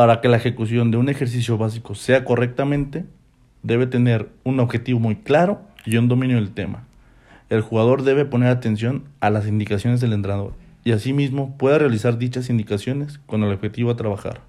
Para que la ejecución de un ejercicio básico sea correctamente, debe tener un objetivo muy claro y un dominio del tema. El jugador debe poner atención a las indicaciones del entrenador y asimismo pueda realizar dichas indicaciones con el objetivo a trabajar.